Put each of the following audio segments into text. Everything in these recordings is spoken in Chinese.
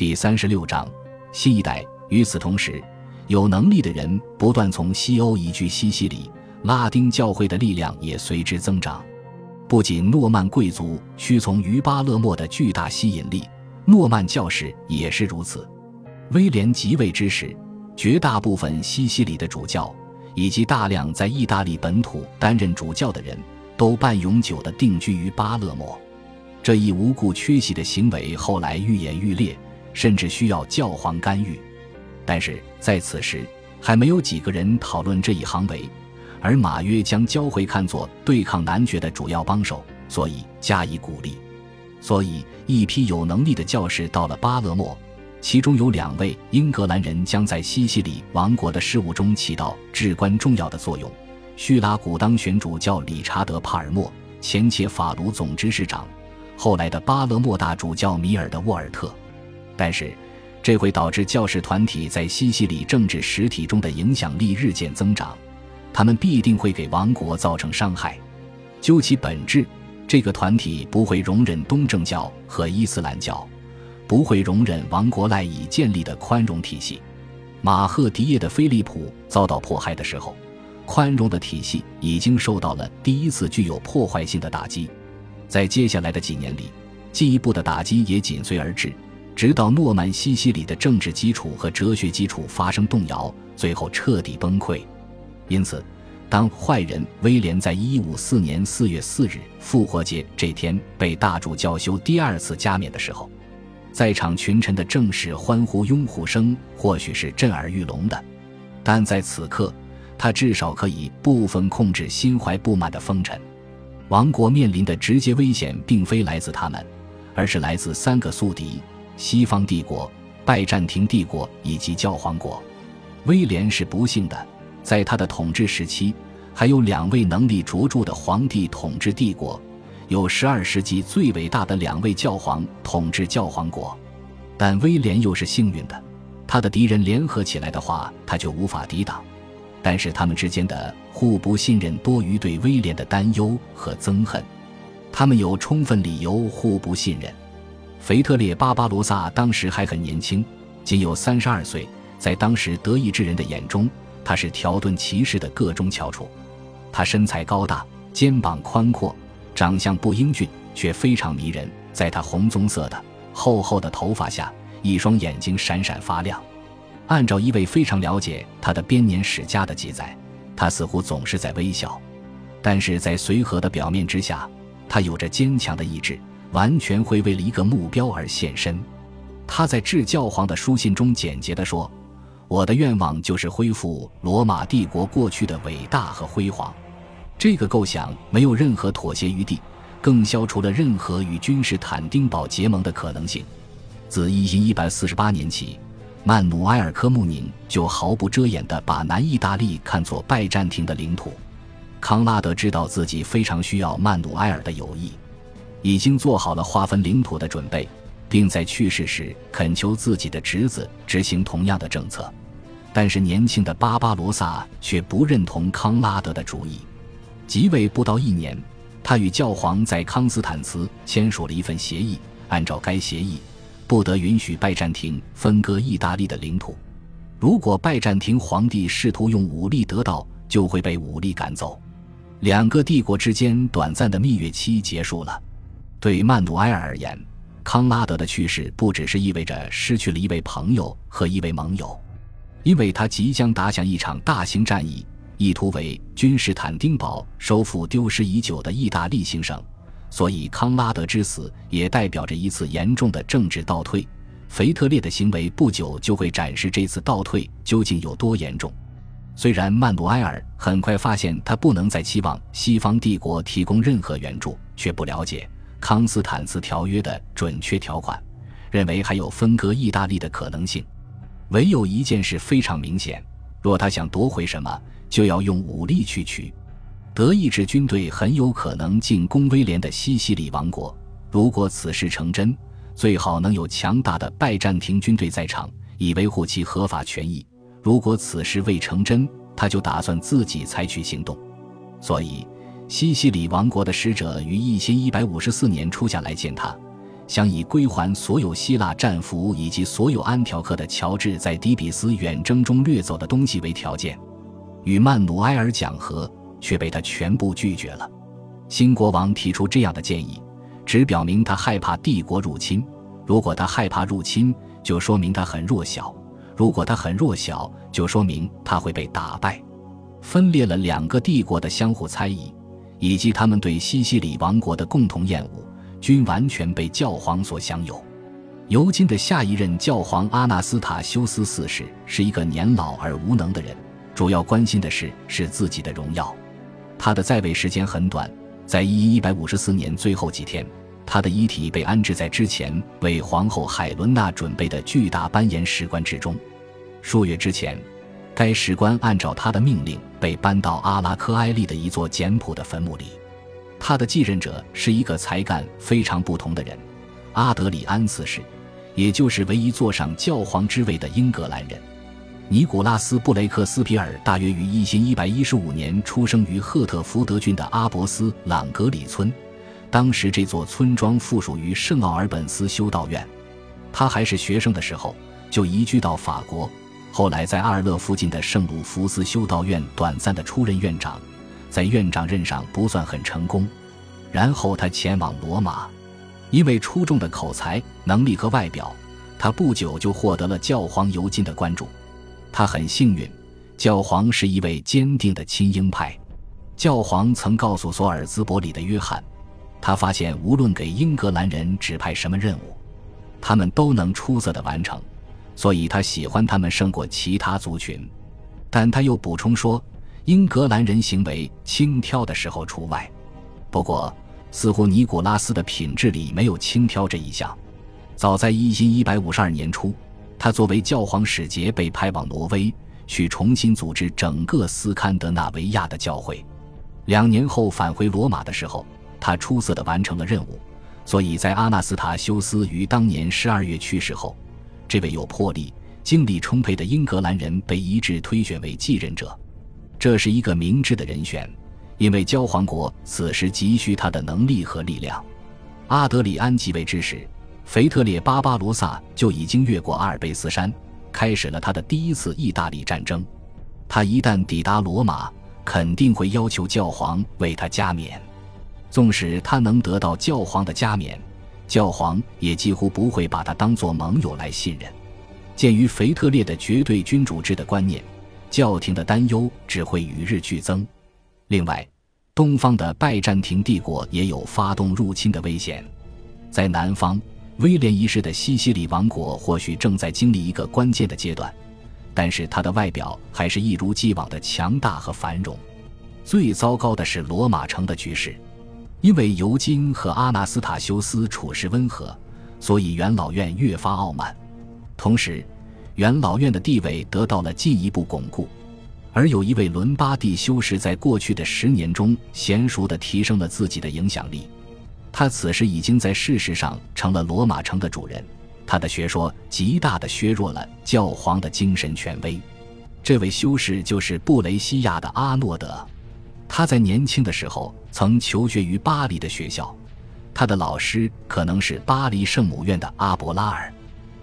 第三十六章，新一代。与此同时，有能力的人不断从西欧移居西西里，拉丁教会的力量也随之增长。不仅诺曼贵族屈从于巴勒莫的巨大吸引力，诺曼教士也是如此。威廉即位之时，绝大部分西西里的主教以及大量在意大利本土担任主教的人都半永久地定居于巴勒莫。这一无故缺席的行为后来愈演愈烈，甚至需要教皇干预。但是在此时，还没有几个人讨论这一行为。而马约将教会看作对抗男爵的主要帮手，所以加以鼓励。所以，一批有能力的教士到了巴勒莫，其中有两位英格兰人将在西西里王国的事务中起到至关重要的作用。叙拉古当选主教理查德·帕尔默，前且法卢总执事长，后来的巴勒莫大主教米尔的沃尔特。但是，这会导致教士团体在西西里政治实体中的影响力日渐增长。他们必定会给王国造成伤害。究其本质，这个团体不会容忍东正教和伊斯兰教，不会容忍王国赖以建立的宽容体系。马赫迪耶的菲利普遭到迫害的时候，宽容的体系已经受到了第一次具有破坏性的打击。在接下来的几年里，进一步的打击也紧随而至，直到诺曼西西里的政治基础和哲学基础发生动摇，最后彻底崩溃。因此，当坏人威廉在一五四年四月四日复活节这天被大主教修第二次加冕的时候，在场群臣的正式欢呼拥护声或许是震耳欲聋的，但在此刻，他至少可以部分控制心怀不满的风尘。王国面临的直接危险并非来自他们，而是来自三个宿敌：西方帝国、拜占庭帝国以及教皇国。威廉是不幸的。在他的统治时期，还有两位能力卓著的皇帝统治帝国，有十二世纪最伟大的两位教皇统治教皇国。但威廉又是幸运的，他的敌人联合起来的话，他就无法抵挡。但是他们之间的互不信任多于对威廉的担忧和憎恨，他们有充分理由互不信任。腓特烈·巴巴罗萨当时还很年轻，仅有三十二岁，在当时德意志人的眼中。他是条顿骑士的个中翘楚，他身材高大，肩膀宽阔，长相不英俊，却非常迷人。在他红棕色的厚厚的头发下，一双眼睛闪闪发亮。按照一位非常了解他的编年史家的记载，他似乎总是在微笑，但是在随和的表面之下，他有着坚强的意志，完全会为了一个目标而献身。他在致教皇的书信中简洁地说。我的愿望就是恢复罗马帝国过去的伟大和辉煌。这个构想没有任何妥协余地，更消除了任何与君士坦丁堡结盟的可能性。自一一一百四十八年起，曼努埃尔·科穆宁就毫不遮掩地把南意大利看作拜占庭的领土。康拉德知道自己非常需要曼努埃尔的友谊，已经做好了划分领土的准备，并在去世时恳求自己的侄子执行同样的政策。但是年轻的巴巴罗萨却不认同康拉德的主意。即位不到一年，他与教皇在康斯坦茨签署了一份协议。按照该协议，不得允许拜占庭分割意大利的领土。如果拜占庭皇帝试图用武力得到，就会被武力赶走。两个帝国之间短暂的蜜月期结束了。对曼努埃尔而言，康拉德的去世不只是意味着失去了一位朋友和一位盟友。因为他即将打响一场大型战役，意图为君士坦丁堡收复丢失已久的意大利行省，所以康拉德之死也代表着一次严重的政治倒退。腓特烈的行为不久就会展示这次倒退究竟有多严重。虽然曼努埃尔很快发现他不能再期望西方帝国提供任何援助，却不了解康斯坦茨条约的准确条款，认为还有分割意大利的可能性。唯有一件事非常明显：若他想夺回什么，就要用武力去取。德意志军队很有可能进攻威廉的西西里王国。如果此事成真，最好能有强大的拜占庭军队在场，以维护其合法权益。如果此事未成真，他就打算自己采取行动。所以，西西里王国的使者于一千一百五十四年初下来见他。想以归还所有希腊战俘以及所有安条克的乔治在底比斯远征中掠走的东西为条件，与曼努埃尔讲和，却被他全部拒绝了。新国王提出这样的建议，只表明他害怕帝国入侵。如果他害怕入侵，就说明他很弱小；如果他很弱小，就说明他会被打败。分裂了两个帝国的相互猜疑，以及他们对西西里王国的共同厌恶。均完全被教皇所享有。尤金的下一任教皇阿纳斯塔修斯四世是一个年老而无能的人，主要关心的是是自己的荣耀。他的在位时间很短，在一一百五十四年最后几天，他的遗体被安置在之前为皇后海伦娜准备的巨大斑岩石棺之中。数月之前，该石棺按照他的命令被搬到阿拉科埃利的一座简朴的坟墓里。他的继任者是一个才干非常不同的人，阿德里安四世，也就是唯一坐上教皇之位的英格兰人。尼古拉斯·布雷克斯皮尔大约于一千一百一十五年出生于赫特福德郡的阿伯斯朗格里村，当时这座村庄附属于圣奥尔本斯修道院。他还是学生的时候就移居到法国，后来在阿尔勒附近的圣鲁福斯修道院短暂的出任院长。在院长任上不算很成功，然后他前往罗马，因为出众的口才、能力和外表，他不久就获得了教皇尤金的关注。他很幸运，教皇是一位坚定的亲英派。教皇曾告诉索尔兹伯里的约翰，他发现无论给英格兰人指派什么任务，他们都能出色的完成，所以他喜欢他们胜过其他族群。但他又补充说。英格兰人行为轻佻的时候除外，不过似乎尼古拉斯的品质里没有轻佻这一项。早在一千一百五十二年初，他作为教皇使节被派往挪威，去重新组织整个斯堪的纳维亚的教会。两年后返回罗马的时候，他出色地完成了任务。所以在阿纳斯塔修斯于当年十二月去世后，这位有魄力、精力充沛的英格兰人被一致推选为继任者。这是一个明智的人选，因为教皇国此时急需他的能力和力量。阿德里安继位之时，腓特烈巴巴罗萨就已经越过阿尔卑斯山，开始了他的第一次意大利战争。他一旦抵达罗马，肯定会要求教皇为他加冕。纵使他能得到教皇的加冕，教皇也几乎不会把他当作盟友来信任。鉴于腓特烈的绝对君主制的观念。教廷的担忧只会与日俱增。另外，东方的拜占庭帝国也有发动入侵的危险。在南方，威廉一世的西西里王国或许正在经历一个关键的阶段，但是他的外表还是一如既往的强大和繁荣。最糟糕的是罗马城的局势，因为尤金和阿纳斯塔修斯处事温和，所以元老院越发傲慢。同时，元老院的地位得到了进一步巩固，而有一位伦巴第修士在过去的十年中娴熟地提升了自己的影响力。他此时已经在事实上成了罗马城的主人，他的学说极大地削弱了教皇的精神权威。这位修士就是布雷西亚的阿诺德，他在年轻的时候曾求学于巴黎的学校，他的老师可能是巴黎圣母院的阿伯拉尔，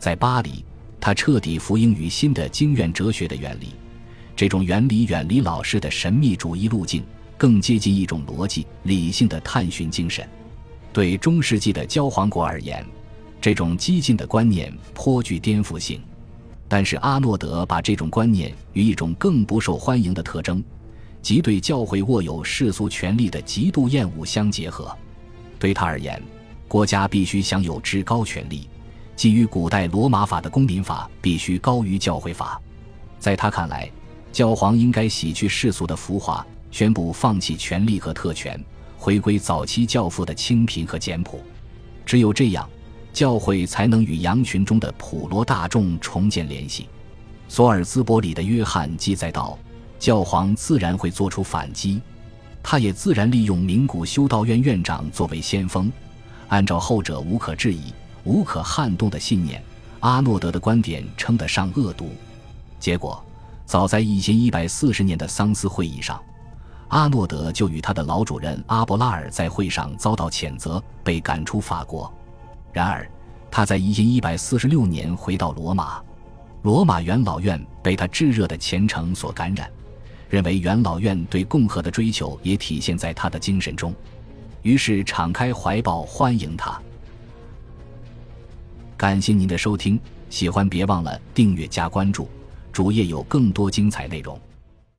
在巴黎。他彻底服膺于新的经院哲学的原理，这种原理远离老师的神秘主义路径，更接近一种逻辑理性的探寻精神。对中世纪的教皇国而言，这种激进的观念颇具颠覆性。但是阿诺德把这种观念与一种更不受欢迎的特征，即对教会握有世俗权力的极度厌恶相结合。对他而言，国家必须享有至高权力。基于古代罗马法的公民法必须高于教会法，在他看来，教皇应该洗去世俗的浮华，宣布放弃权力和特权，回归早期教父的清贫和简朴。只有这样，教会才能与羊群中的普罗大众重建联系。索尔兹伯里的约翰记载道：“教皇自然会做出反击，他也自然利用名古修道院院长作为先锋，按照后者无可置疑。”无可撼动的信念，阿诺德的观点称得上恶毒。结果，早在一千一百四十年的桑斯会议上，阿诺德就与他的老主人阿伯拉尔在会上遭到谴责，被赶出法国。然而，他在一一百四十六年回到罗马，罗马元老院被他炙热的虔诚所感染，认为元老院对共和的追求也体现在他的精神中，于是敞开怀抱欢迎他。感谢您的收听，喜欢别忘了订阅加关注，主页有更多精彩内容。